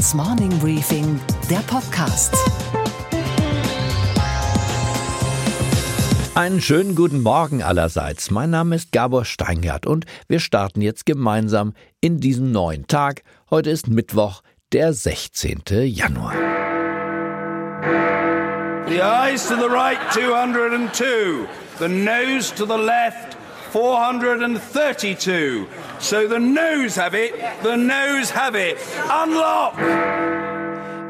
Handelsblatts Morning Briefing, der Podcast. Einen schönen guten Morgen allerseits. Mein Name ist Gabor Steingart und wir starten jetzt gemeinsam in diesen neuen Tag. Heute ist Mittwoch, der 16. Januar. The eyes to the right 202, the nose to the left 432. So the nose have it, the nose have it. Unlock!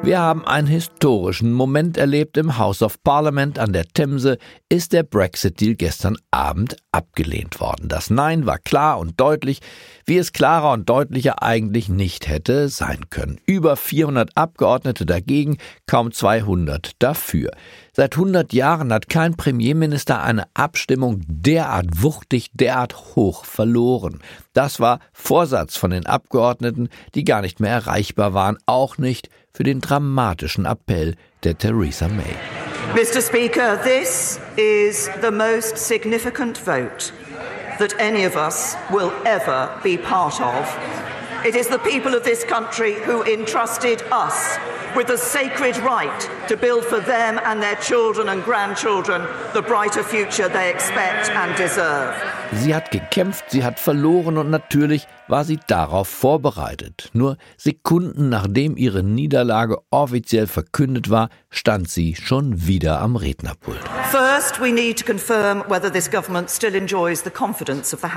Wir haben einen historischen Moment erlebt im House of Parliament an der Themse, ist der Brexit-Deal gestern Abend abgelehnt worden. Das Nein war klar und deutlich, wie es klarer und deutlicher eigentlich nicht hätte sein können. Über 400 Abgeordnete dagegen, kaum 200 dafür. Seit 100 Jahren hat kein Premierminister eine Abstimmung derart wuchtig, derart hoch verloren. Das war Vorsatz von den Abgeordneten, die gar nicht mehr erreichbar waren, auch nicht für den dramatischen Appell der Theresa May. Mr. Speaker, this is the most significant vote that any of us will ever be part of. It is the people of this country who entrusted us with the sacred right to build for them and their children and grandchildren the brighter future they expect and deserve. Sie hat gekämpft, sie hat verloren und natürlich war sie darauf vorbereitet. Nur Sekunden nachdem ihre Niederlage offiziell verkündet war, stand sie schon wieder am Rednerpult.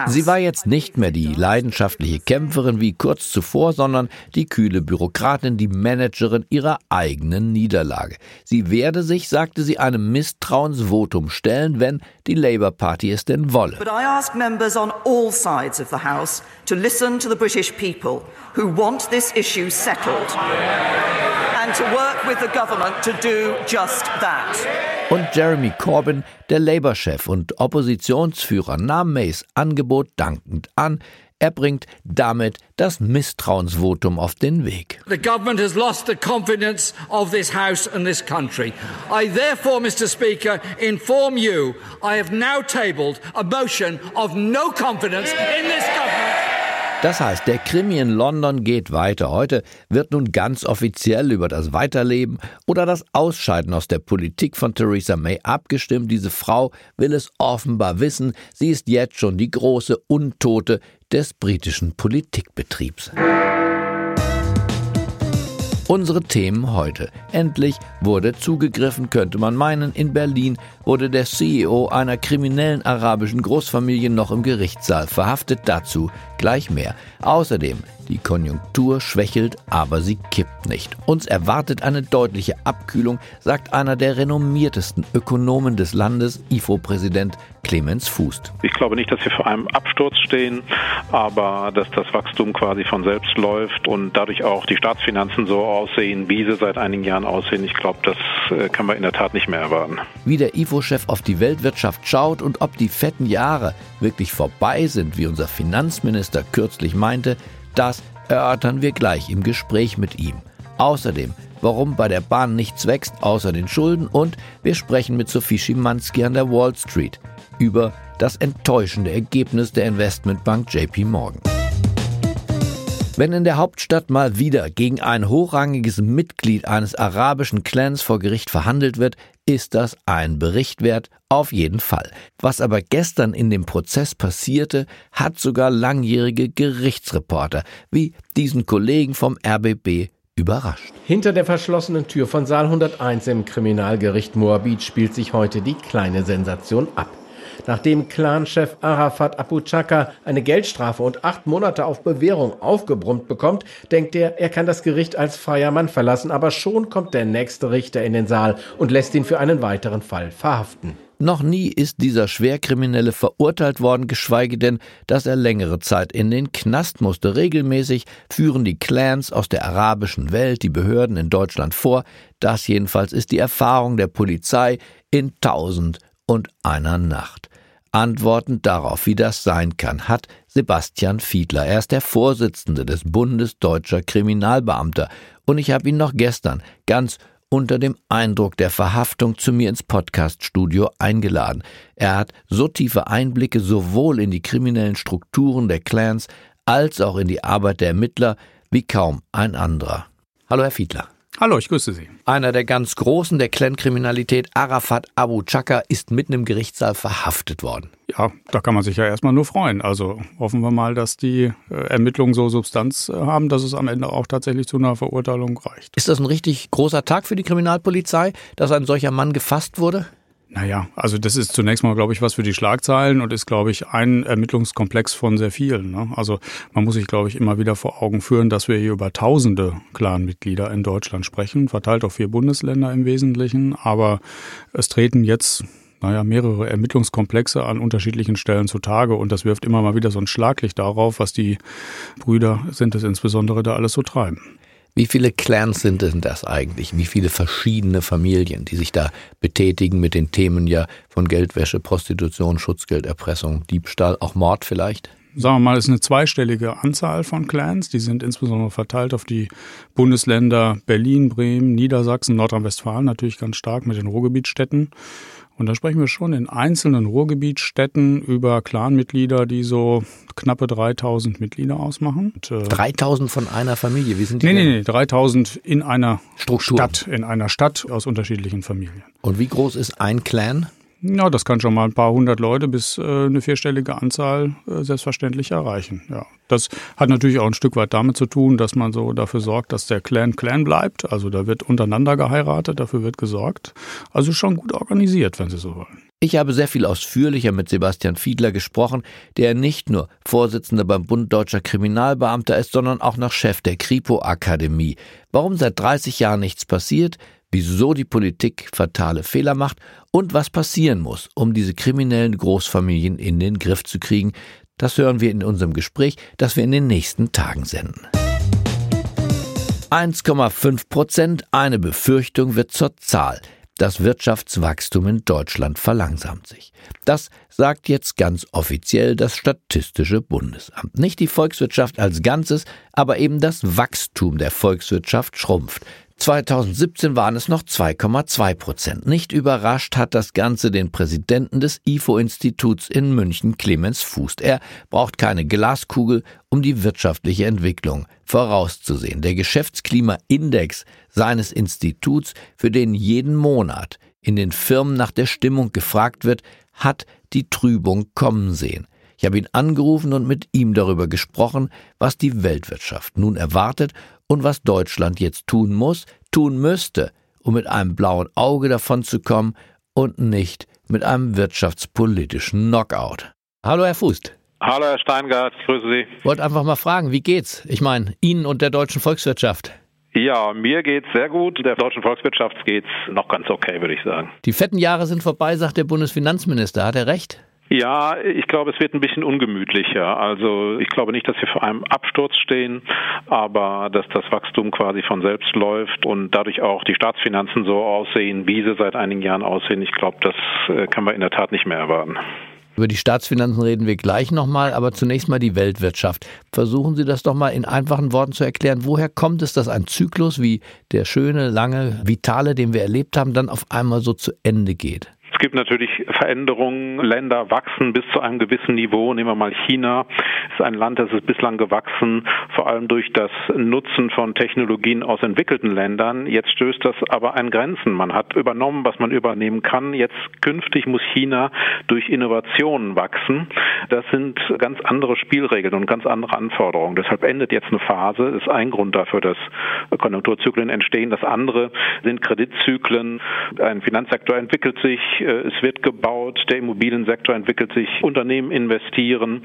Sie war jetzt nicht mehr die leidenschaftliche Kämpferin wie kurz zuvor, sondern die kühle Bürokratin, die Managerin ihrer eigenen Niederlage. Sie werde sich, sagte sie, einem Misstrauensvotum stellen, wenn die Labour Party es denn wolle. But I ask members on all sides of the House to listen to the British people who want this issue settled and to work with the government to do just that. Und Jeremy Corbyn, der Labour-Chef und Oppositionsführer, nahm Mays Angebot dankend an. Er bringt damit das Misstrauensvotum auf den Weg. The government has lost the confidence of this House and this country. I therefore, Mr. Speaker, inform you I have now tabled a motion of no confidence in this government. Das heißt, der Krimi in London geht weiter. Heute wird nun ganz offiziell über das Weiterleben oder das Ausscheiden aus der Politik von Theresa May abgestimmt. Diese Frau will es offenbar wissen. Sie ist jetzt schon die große Untote des britischen Politikbetriebs. Unsere Themen heute. Endlich wurde zugegriffen, könnte man meinen. In Berlin wurde der CEO einer kriminellen arabischen Großfamilie noch im Gerichtssaal verhaftet. Dazu gleich mehr. Außerdem, die Konjunktur schwächelt, aber sie kippt nicht. Uns erwartet eine deutliche Abkühlung, sagt einer der renommiertesten Ökonomen des Landes, IFO-Präsident Clemens Fußt. Ich glaube nicht, dass wir vor einem Absturz stehen, aber dass das Wachstum quasi von selbst läuft und dadurch auch die Staatsfinanzen so aussehen, wie sie seit einigen Jahren aussehen. Ich glaube, das äh, kann man in der Tat nicht mehr erwarten. Wie der IFO-Chef auf die Weltwirtschaft schaut und ob die fetten Jahre wirklich vorbei sind, wie unser Finanzminister kürzlich meinte, das erörtern wir gleich im Gespräch mit ihm. Außerdem, warum bei der Bahn nichts wächst außer den Schulden und wir sprechen mit Sophie Schimanski an der Wall Street über das enttäuschende Ergebnis der Investmentbank JP Morgan. Wenn in der Hauptstadt mal wieder gegen ein hochrangiges Mitglied eines arabischen Clans vor Gericht verhandelt wird, ist das ein Bericht wert, auf jeden Fall. Was aber gestern in dem Prozess passierte, hat sogar langjährige Gerichtsreporter wie diesen Kollegen vom RBB überrascht. Hinter der verschlossenen Tür von Saal 101 im Kriminalgericht Moabit spielt sich heute die kleine Sensation ab. Nachdem Clanchef Arafat Abu Chaka eine Geldstrafe und acht Monate auf Bewährung aufgebrummt bekommt, denkt er, er kann das Gericht als freier Mann verlassen, aber schon kommt der nächste Richter in den Saal und lässt ihn für einen weiteren Fall verhaften. Noch nie ist dieser Schwerkriminelle verurteilt worden, geschweige denn, dass er längere Zeit in den Knast musste. Regelmäßig führen die Clans aus der arabischen Welt die Behörden in Deutschland vor. Das jedenfalls ist die Erfahrung der Polizei in tausend und einer Nacht. Antworten darauf, wie das sein kann, hat Sebastian Fiedler. Er ist der Vorsitzende des Bundes deutscher Kriminalbeamter und ich habe ihn noch gestern ganz unter dem Eindruck der Verhaftung zu mir ins Podcaststudio eingeladen. Er hat so tiefe Einblicke sowohl in die kriminellen Strukturen der Clans als auch in die Arbeit der Ermittler wie kaum ein anderer. Hallo, Herr Fiedler. Hallo, ich grüße Sie. Einer der ganz Großen der Clan-Kriminalität, Arafat Abu Chaka, ist mitten im Gerichtssaal verhaftet worden. Ja, da kann man sich ja erstmal nur freuen. Also hoffen wir mal, dass die äh, Ermittlungen so Substanz äh, haben, dass es am Ende auch tatsächlich zu einer Verurteilung reicht. Ist das ein richtig großer Tag für die Kriminalpolizei, dass ein solcher Mann gefasst wurde? Naja, also das ist zunächst mal, glaube ich, was für die Schlagzeilen und ist, glaube ich, ein Ermittlungskomplex von sehr vielen. Ne? Also man muss sich, glaube ich, immer wieder vor Augen führen, dass wir hier über tausende Clanmitglieder in Deutschland sprechen, verteilt auf vier Bundesländer im Wesentlichen. Aber es treten jetzt naja, mehrere Ermittlungskomplexe an unterschiedlichen Stellen zutage und das wirft immer mal wieder so ein Schlaglicht darauf, was die Brüder sind es insbesondere da alles so treiben. Wie viele Clans sind denn das eigentlich? Wie viele verschiedene Familien, die sich da betätigen mit den Themen ja von Geldwäsche, Prostitution, Schutzgelderpressung, Diebstahl, auch Mord vielleicht? Sagen wir mal, es ist eine zweistellige Anzahl von Clans. Die sind insbesondere verteilt auf die Bundesländer Berlin, Bremen, Niedersachsen, Nordrhein-Westfalen natürlich ganz stark mit den Ruhrgebietstädten. Und da sprechen wir schon in einzelnen Ruhrgebietsstädten über Clanmitglieder, die so knappe 3000 Mitglieder ausmachen. Und, äh, 3000 von einer Familie, wie sind die? Nee, denn? nee, nee, 3000 in einer Struktur. Stadt, in einer Stadt aus unterschiedlichen Familien. Und wie groß ist ein Clan? Ja, das kann schon mal ein paar hundert Leute bis äh, eine vierstellige Anzahl äh, selbstverständlich erreichen. Ja, das hat natürlich auch ein Stück weit damit zu tun, dass man so dafür sorgt, dass der Clan Clan bleibt. Also da wird untereinander geheiratet, dafür wird gesorgt. Also schon gut organisiert, wenn Sie so wollen. Ich habe sehr viel ausführlicher mit Sebastian Fiedler gesprochen, der nicht nur Vorsitzender beim Bund Deutscher Kriminalbeamter ist, sondern auch noch Chef der Kripo Akademie. Warum seit 30 Jahren nichts passiert, wieso die Politik fatale Fehler macht und was passieren muss, um diese kriminellen Großfamilien in den Griff zu kriegen, das hören wir in unserem Gespräch, das wir in den nächsten Tagen senden. 1,5 Prozent, eine Befürchtung wird zur Zahl. Das Wirtschaftswachstum in Deutschland verlangsamt sich. Das sagt jetzt ganz offiziell das Statistische Bundesamt. Nicht die Volkswirtschaft als Ganzes, aber eben das Wachstum der Volkswirtschaft schrumpft. 2017 waren es noch 2,2 Prozent. Nicht überrascht hat das Ganze den Präsidenten des IFO-Instituts in München, Clemens Fußt. Er braucht keine Glaskugel, um die wirtschaftliche Entwicklung vorauszusehen. Der Geschäftsklimaindex seines Instituts, für den jeden Monat in den Firmen nach der Stimmung gefragt wird, hat die Trübung kommen sehen. Ich habe ihn angerufen und mit ihm darüber gesprochen, was die Weltwirtschaft nun erwartet und was Deutschland jetzt tun muss, tun müsste, um mit einem blauen Auge davonzukommen und nicht mit einem wirtschaftspolitischen Knockout. Hallo, Herr Fußt. Hallo, Herr Steingart, ich grüße Sie. Wollte einfach mal fragen, wie geht's? Ich meine, Ihnen und der deutschen Volkswirtschaft. Ja, mir geht's sehr gut. Der deutschen Volkswirtschaft geht's noch ganz okay, würde ich sagen. Die fetten Jahre sind vorbei, sagt der Bundesfinanzminister. Hat er recht? Ja, ich glaube, es wird ein bisschen ungemütlicher. Also ich glaube nicht, dass wir vor einem Absturz stehen, aber dass das Wachstum quasi von selbst läuft und dadurch auch die Staatsfinanzen so aussehen, wie sie seit einigen Jahren aussehen. Ich glaube, das äh, kann man in der Tat nicht mehr erwarten. Über die Staatsfinanzen reden wir gleich nochmal, aber zunächst mal die Weltwirtschaft. Versuchen Sie das doch mal in einfachen Worten zu erklären. Woher kommt es, dass ein Zyklus wie der schöne, lange, vitale, den wir erlebt haben, dann auf einmal so zu Ende geht? Es gibt natürlich Veränderungen. Länder wachsen bis zu einem gewissen Niveau. Nehmen wir mal China. Das ist ein Land, das ist bislang gewachsen, vor allem durch das Nutzen von Technologien aus entwickelten Ländern. Jetzt stößt das aber an Grenzen. Man hat übernommen, was man übernehmen kann. Jetzt künftig muss China durch Innovationen wachsen. Das sind ganz andere Spielregeln und ganz andere Anforderungen. Deshalb endet jetzt eine Phase. Das ist ein Grund dafür, dass Konjunkturzyklen entstehen. Das andere sind Kreditzyklen. Ein Finanzsektor entwickelt sich es wird gebaut, der Immobiliensektor entwickelt sich, Unternehmen investieren,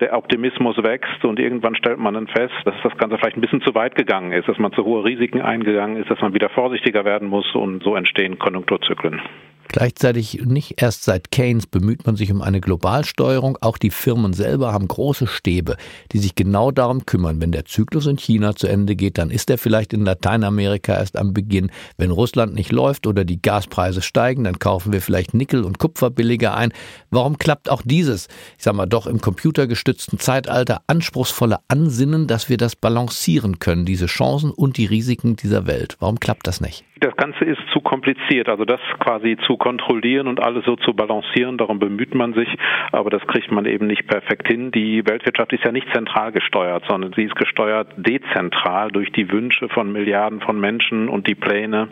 der Optimismus wächst und irgendwann stellt man dann fest, dass das Ganze vielleicht ein bisschen zu weit gegangen ist, dass man zu hohe Risiken eingegangen ist, dass man wieder vorsichtiger werden muss und so entstehen Konjunkturzyklen. Gleichzeitig nicht erst seit Keynes bemüht man sich um eine Globalsteuerung. Auch die Firmen selber haben große Stäbe, die sich genau darum kümmern. Wenn der Zyklus in China zu Ende geht, dann ist er vielleicht in Lateinamerika erst am Beginn. Wenn Russland nicht läuft oder die Gaspreise steigen, dann kaufen wir vielleicht Nickel und Kupfer billiger ein. Warum klappt auch dieses, ich sag mal doch im computergestützten Zeitalter anspruchsvolle Ansinnen, dass wir das balancieren können, diese Chancen und die Risiken dieser Welt? Warum klappt das nicht? Das Ganze ist zu kompliziert. Also das quasi zu kontrollieren und alles so zu balancieren, darum bemüht man sich, aber das kriegt man eben nicht perfekt hin. Die Weltwirtschaft ist ja nicht zentral gesteuert, sondern sie ist gesteuert dezentral durch die Wünsche von Milliarden von Menschen und die Pläne.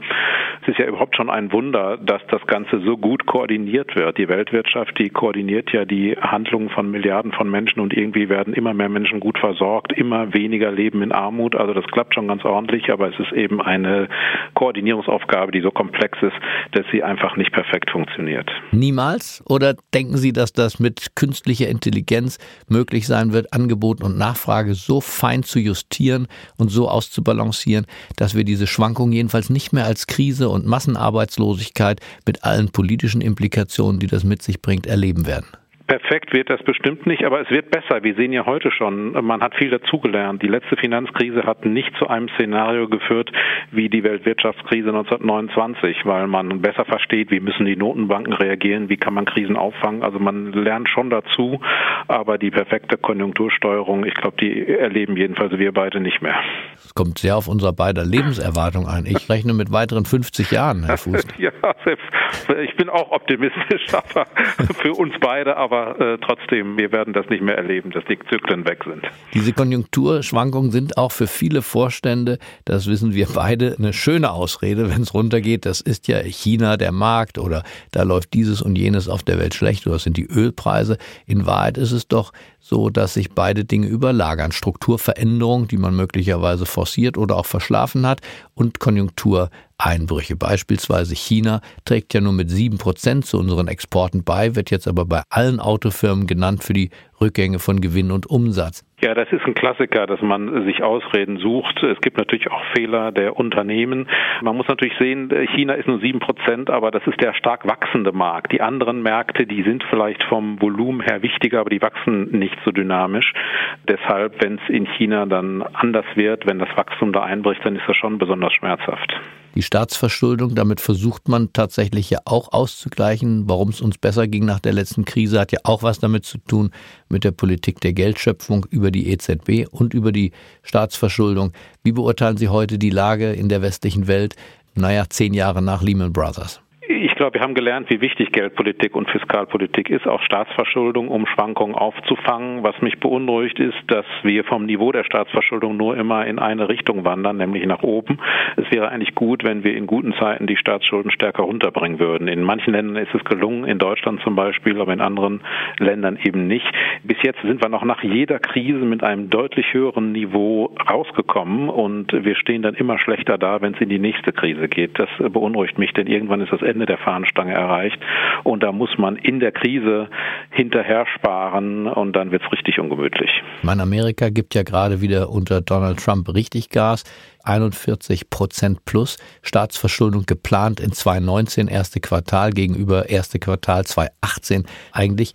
Es ist ja überhaupt schon ein Wunder, dass das Ganze so gut koordiniert wird. Die Weltwirtschaft, die koordiniert ja die Handlungen von Milliarden von Menschen und irgendwie werden immer mehr Menschen gut versorgt, immer weniger leben in Armut. Also das klappt schon ganz ordentlich, aber es ist eben eine Koordinierung Koordinierungsaufgabe, die so komplex ist, dass sie einfach nicht perfekt funktioniert. Niemals? Oder denken Sie, dass das mit künstlicher Intelligenz möglich sein wird, Angebot und Nachfrage so fein zu justieren und so auszubalancieren, dass wir diese Schwankungen jedenfalls nicht mehr als Krise und Massenarbeitslosigkeit mit allen politischen Implikationen, die das mit sich bringt, erleben werden? Perfekt wird das bestimmt nicht, aber es wird besser. Wir sehen ja heute schon, man hat viel dazugelernt. Die letzte Finanzkrise hat nicht zu einem Szenario geführt wie die Weltwirtschaftskrise 1929, weil man besser versteht, wie müssen die Notenbanken reagieren, wie kann man Krisen auffangen. Also man lernt schon dazu, aber die perfekte Konjunktursteuerung, ich glaube, die erleben jedenfalls wir beide nicht mehr. Es kommt sehr auf unser beider Lebenserwartung ein. Ich rechne mit weiteren 50 Jahren, Herr Fuß. ja, selbst, ich bin auch optimistisch, aber für uns beide, aber aber äh, trotzdem, wir werden das nicht mehr erleben, dass die Zyklen weg sind. Diese Konjunkturschwankungen sind auch für viele Vorstände, das wissen wir beide, eine schöne Ausrede, wenn es runtergeht. Das ist ja China der Markt oder da läuft dieses und jenes auf der Welt schlecht oder das sind die Ölpreise. In Wahrheit ist es doch so, dass sich beide Dinge überlagern. Strukturveränderung, die man möglicherweise forciert oder auch verschlafen hat und Konjunktur Einbrüche. Beispielsweise China trägt ja nur mit sieben Prozent zu unseren Exporten bei, wird jetzt aber bei allen Autofirmen genannt für die Rückgänge von Gewinn und Umsatz. Ja, das ist ein Klassiker, dass man sich Ausreden sucht. Es gibt natürlich auch Fehler der Unternehmen. Man muss natürlich sehen, China ist nur sieben Prozent, aber das ist der stark wachsende Markt. Die anderen Märkte, die sind vielleicht vom Volumen her wichtiger, aber die wachsen nicht so dynamisch. Deshalb, wenn es in China dann anders wird, wenn das Wachstum da einbricht, dann ist das schon besonders schmerzhaft die Staatsverschuldung. Damit versucht man tatsächlich ja auch auszugleichen. Warum es uns besser ging nach der letzten Krise, hat ja auch was damit zu tun mit der Politik der Geldschöpfung über die EZB und über die Staatsverschuldung. Wie beurteilen Sie heute die Lage in der westlichen Welt, naja, zehn Jahre nach Lehman Brothers? Ich glaube, wir haben gelernt, wie wichtig Geldpolitik und Fiskalpolitik ist, auch Staatsverschuldung, um Schwankungen aufzufangen. Was mich beunruhigt, ist, dass wir vom Niveau der Staatsverschuldung nur immer in eine Richtung wandern, nämlich nach oben. Es wäre eigentlich gut, wenn wir in guten Zeiten die Staatsschulden stärker runterbringen würden. In manchen Ländern ist es gelungen, in Deutschland zum Beispiel, aber in anderen Ländern eben nicht. Bis jetzt sind wir noch nach jeder Krise mit einem deutlich höheren Niveau rausgekommen und wir stehen dann immer schlechter da, wenn es in die nächste Krise geht. Das beunruhigt mich, denn irgendwann ist das Ende der Fahnenstange erreicht. Und da muss man in der Krise hinterher sparen und dann wird es richtig ungemütlich. Mein Amerika gibt ja gerade wieder unter Donald Trump richtig Gas. 41 Prozent plus Staatsverschuldung geplant in 2019, erste Quartal gegenüber erste Quartal 2018. Eigentlich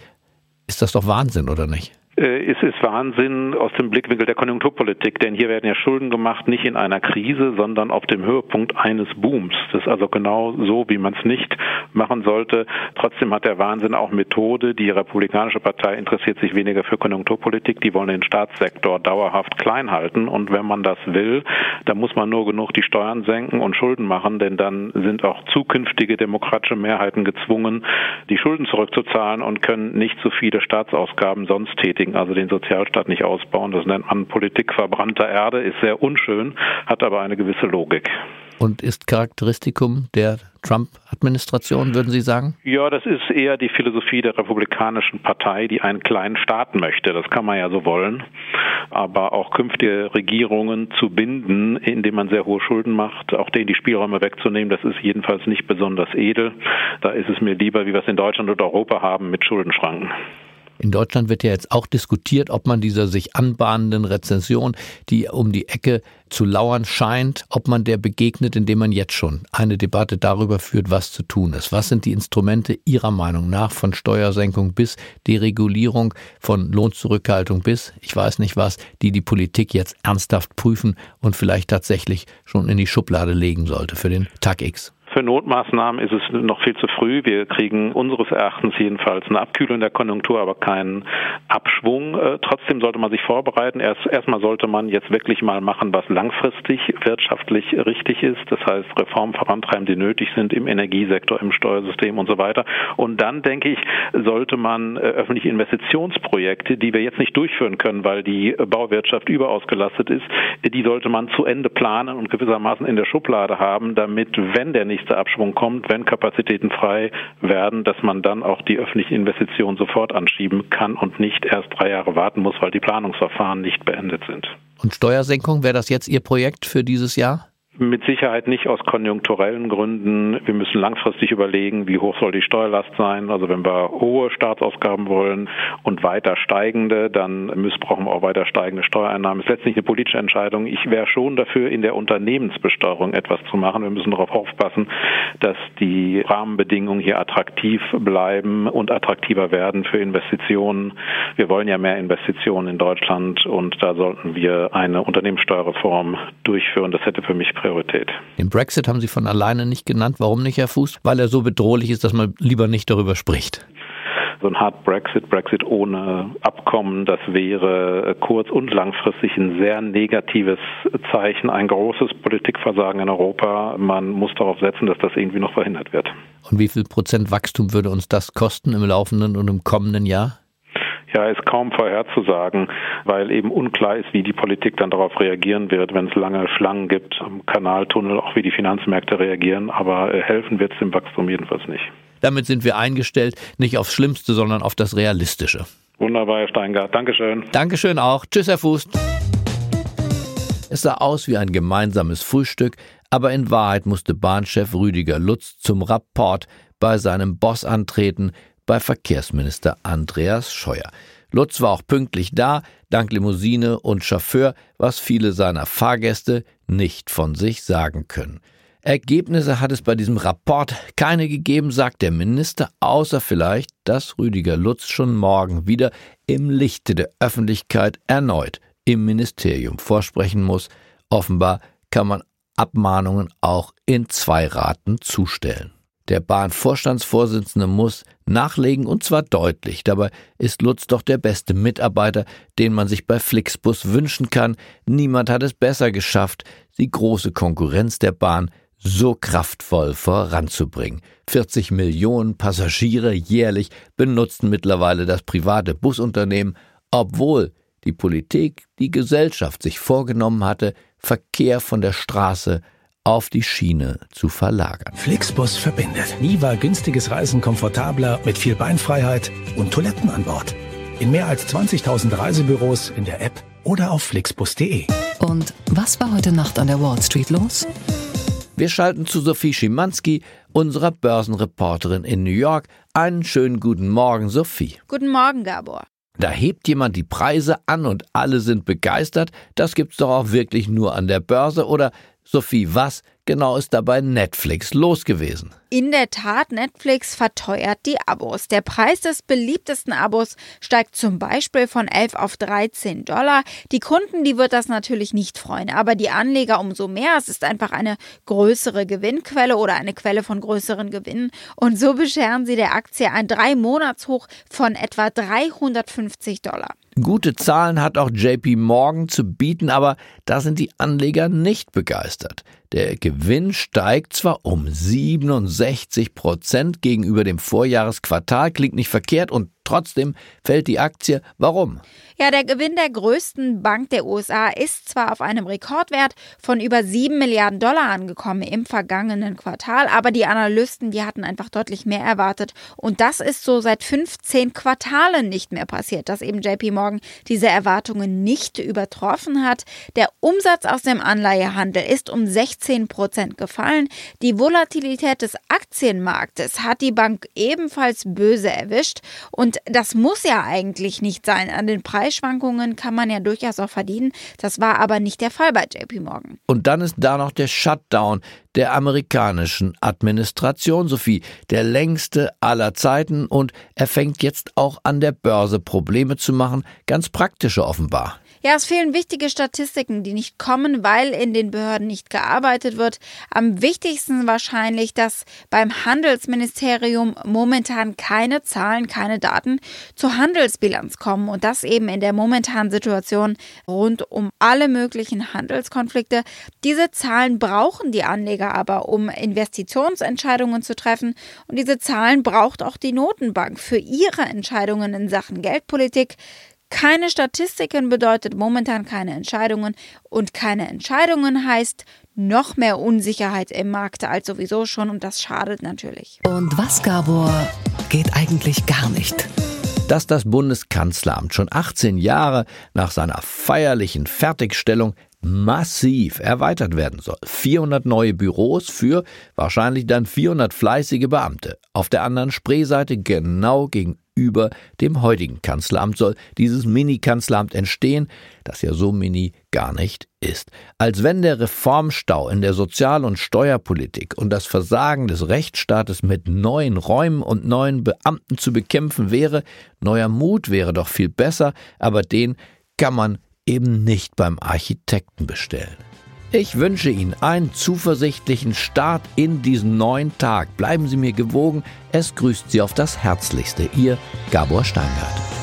ist das doch Wahnsinn, oder nicht? Äh, es ist Wahnsinn aus dem Blickwinkel der Konjunkturpolitik, denn hier werden ja Schulden gemacht, nicht in einer Krise, sondern auf dem Höhepunkt eines Booms. Das ist also genau so, wie man es nicht machen sollte. Trotzdem hat der Wahnsinn auch Methode. Die Republikanische Partei interessiert sich weniger für Konjunkturpolitik. Die wollen den Staatssektor dauerhaft klein halten. Und wenn man das will, dann muss man nur genug die Steuern senken und Schulden machen, denn dann sind auch zukünftige demokratische Mehrheiten gezwungen, die Schulden zurückzuzahlen und können nicht so viele Staatsausgaben sonst tätigen deswegen also den Sozialstaat nicht ausbauen. Das nennt man Politik verbrannter Erde, ist sehr unschön, hat aber eine gewisse Logik. Und ist Charakteristikum der Trump-Administration, würden Sie sagen? Ja, das ist eher die Philosophie der Republikanischen Partei, die einen kleinen Staat möchte. Das kann man ja so wollen. Aber auch künftige Regierungen zu binden, indem man sehr hohe Schulden macht, auch denen die Spielräume wegzunehmen, das ist jedenfalls nicht besonders edel. Da ist es mir lieber, wie wir es in Deutschland oder Europa haben, mit Schuldenschranken. In Deutschland wird ja jetzt auch diskutiert, ob man dieser sich anbahnenden Rezension, die um die Ecke zu lauern scheint, ob man der begegnet, indem man jetzt schon eine Debatte darüber führt, was zu tun ist. Was sind die Instrumente Ihrer Meinung nach von Steuersenkung bis Deregulierung, von Lohnzurückhaltung bis, ich weiß nicht was, die die Politik jetzt ernsthaft prüfen und vielleicht tatsächlich schon in die Schublade legen sollte für den Tag X? Für Notmaßnahmen ist es noch viel zu früh. Wir kriegen unseres Erachtens jedenfalls eine Abkühlung der Konjunktur, aber keinen Abschwung. Äh, trotzdem sollte man sich vorbereiten. Erst erstmal sollte man jetzt wirklich mal machen, was langfristig wirtschaftlich richtig ist. Das heißt, Reformen vorantreiben, die nötig sind im Energiesektor, im Steuersystem und so weiter. Und dann denke ich, sollte man äh, öffentliche Investitionsprojekte, die wir jetzt nicht durchführen können, weil die Bauwirtschaft überausgelastet ist, die sollte man zu Ende planen und gewissermaßen in der Schublade haben, damit, wenn der nächste Abschwung kommt, wenn Kapazitäten frei werden, dass man dann auch die öffentlichen Investitionen sofort anschieben kann und nicht erst drei Jahre warten muss, weil die Planungsverfahren nicht beendet sind. Und Steuersenkung, wäre das jetzt Ihr Projekt für dieses Jahr? Mit Sicherheit nicht aus konjunkturellen Gründen. Wir müssen langfristig überlegen, wie hoch soll die Steuerlast sein. Also wenn wir hohe Staatsausgaben wollen und weiter steigende, dann missbrauchen wir auch weiter steigende Steuereinnahmen. Das ist letztlich eine politische Entscheidung. Ich wäre schon dafür, in der Unternehmensbesteuerung etwas zu machen. Wir müssen darauf aufpassen, dass die Rahmenbedingungen hier attraktiv bleiben und attraktiver werden für Investitionen. Wir wollen ja mehr Investitionen in Deutschland und da sollten wir eine Unternehmenssteuerreform durchführen. Das hätte für mich Priorität. Priorität. Den Brexit haben Sie von alleine nicht genannt. Warum nicht, Herr Fuß? Weil er so bedrohlich ist, dass man lieber nicht darüber spricht so ein Hard Brexit, Brexit ohne Abkommen, das wäre kurz- und langfristig ein sehr negatives Zeichen, ein großes Politikversagen in Europa. Man muss darauf setzen, dass das irgendwie noch verhindert wird. Und wie viel Prozent Wachstum würde uns das kosten im laufenden und im kommenden Jahr? Ja, ist kaum vorherzusagen, weil eben unklar ist, wie die Politik dann darauf reagieren wird, wenn es lange Schlangen gibt am Kanaltunnel, auch wie die Finanzmärkte reagieren. Aber äh, helfen wird es dem Wachstum jedenfalls nicht. Damit sind wir eingestellt, nicht aufs Schlimmste, sondern auf das Realistische. Wunderbar, Herr Steingart. Dankeschön. Dankeschön auch. Tschüss, Herr Fuß. Es sah aus wie ein gemeinsames Frühstück, aber in Wahrheit musste Bahnchef Rüdiger Lutz zum Rapport bei seinem Boss antreten, bei Verkehrsminister Andreas Scheuer. Lutz war auch pünktlich da, dank Limousine und Chauffeur, was viele seiner Fahrgäste nicht von sich sagen können. Ergebnisse hat es bei diesem Rapport keine gegeben, sagt der Minister, außer vielleicht, dass Rüdiger Lutz schon morgen wieder im Lichte der Öffentlichkeit erneut im Ministerium vorsprechen muss. Offenbar kann man Abmahnungen auch in zwei Raten zustellen. Der Bahnvorstandsvorsitzende muss nachlegen und zwar deutlich. Dabei ist Lutz doch der beste Mitarbeiter, den man sich bei Flixbus wünschen kann. Niemand hat es besser geschafft, die große Konkurrenz der Bahn so kraftvoll voranzubringen. 40 Millionen Passagiere jährlich benutzen mittlerweile das private Busunternehmen, obwohl die Politik, die Gesellschaft sich vorgenommen hatte, Verkehr von der Straße auf die Schiene zu verlagern. Flixbus verbindet. Nie war günstiges Reisen komfortabler mit viel Beinfreiheit und Toiletten an Bord. In mehr als 20.000 Reisebüros, in der App oder auf flixbus.de. Und was war heute Nacht an der Wall Street los? Wir schalten zu Sophie Schimanski, unserer Börsenreporterin in New York. Einen schönen guten Morgen, Sophie. Guten Morgen, Gabor. Da hebt jemand die Preise an und alle sind begeistert. Das gibt's doch auch wirklich nur an der Börse oder Sophie, was genau ist da bei Netflix los gewesen? In der Tat, Netflix verteuert die Abos. Der Preis des beliebtesten Abos steigt zum Beispiel von 11 auf 13 Dollar. Die Kunden, die wird das natürlich nicht freuen, aber die Anleger umso mehr. Es ist einfach eine größere Gewinnquelle oder eine Quelle von größeren Gewinnen. Und so bescheren sie der Aktie ein Drei-Monats-Hoch von etwa 350 Dollar. Gute Zahlen hat auch JP Morgan zu bieten, aber da sind die Anleger nicht begeistert. Der Gewinn steigt zwar um 67 Prozent gegenüber dem Vorjahresquartal, klingt nicht verkehrt und Trotzdem fällt die Aktie. Warum? Ja, der Gewinn der größten Bank der USA ist zwar auf einem Rekordwert von über 7 Milliarden Dollar angekommen im vergangenen Quartal, aber die Analysten, die hatten einfach deutlich mehr erwartet. Und das ist so seit 15 Quartalen nicht mehr passiert, dass eben JP Morgan diese Erwartungen nicht übertroffen hat. Der Umsatz aus dem Anleihehandel ist um 16 Prozent gefallen. Die Volatilität des Aktienmarktes hat die Bank ebenfalls böse erwischt und das muss ja eigentlich nicht sein. An den Preisschwankungen kann man ja durchaus auch verdienen. Das war aber nicht der Fall bei JP Morgan. Und dann ist da noch der Shutdown der amerikanischen Administration, Sophie, der längste aller Zeiten und er fängt jetzt auch an der Börse Probleme zu machen, ganz praktische offenbar. Ja, es fehlen wichtige Statistiken, die nicht kommen, weil in den Behörden nicht gearbeitet wird. Am wichtigsten wahrscheinlich, dass beim Handelsministerium momentan keine Zahlen, keine Daten zur Handelsbilanz kommen und das eben in der momentanen Situation rund um alle möglichen Handelskonflikte. Diese Zahlen brauchen die Anleger aber, um Investitionsentscheidungen zu treffen und diese Zahlen braucht auch die Notenbank für ihre Entscheidungen in Sachen Geldpolitik. Keine Statistiken bedeutet momentan keine Entscheidungen und keine Entscheidungen heißt noch mehr Unsicherheit im Markt als sowieso schon und das schadet natürlich. Und was, Gabor, geht eigentlich gar nicht? Dass das Bundeskanzleramt schon 18 Jahre nach seiner feierlichen Fertigstellung massiv erweitert werden soll. 400 neue Büros für wahrscheinlich dann 400 fleißige Beamte. Auf der anderen Spreeseite genau gegenüber dem heutigen Kanzleramt soll dieses Mini-Kanzleramt entstehen, das ja so mini gar nicht ist. Als wenn der Reformstau in der Sozial- und Steuerpolitik und das Versagen des Rechtsstaates mit neuen Räumen und neuen Beamten zu bekämpfen wäre, neuer Mut wäre doch viel besser, aber den kann man eben nicht beim Architekten bestellen. Ich wünsche Ihnen einen zuversichtlichen Start in diesen neuen Tag. Bleiben Sie mir gewogen. Es grüßt Sie auf das Herzlichste. Ihr Gabor Steingart.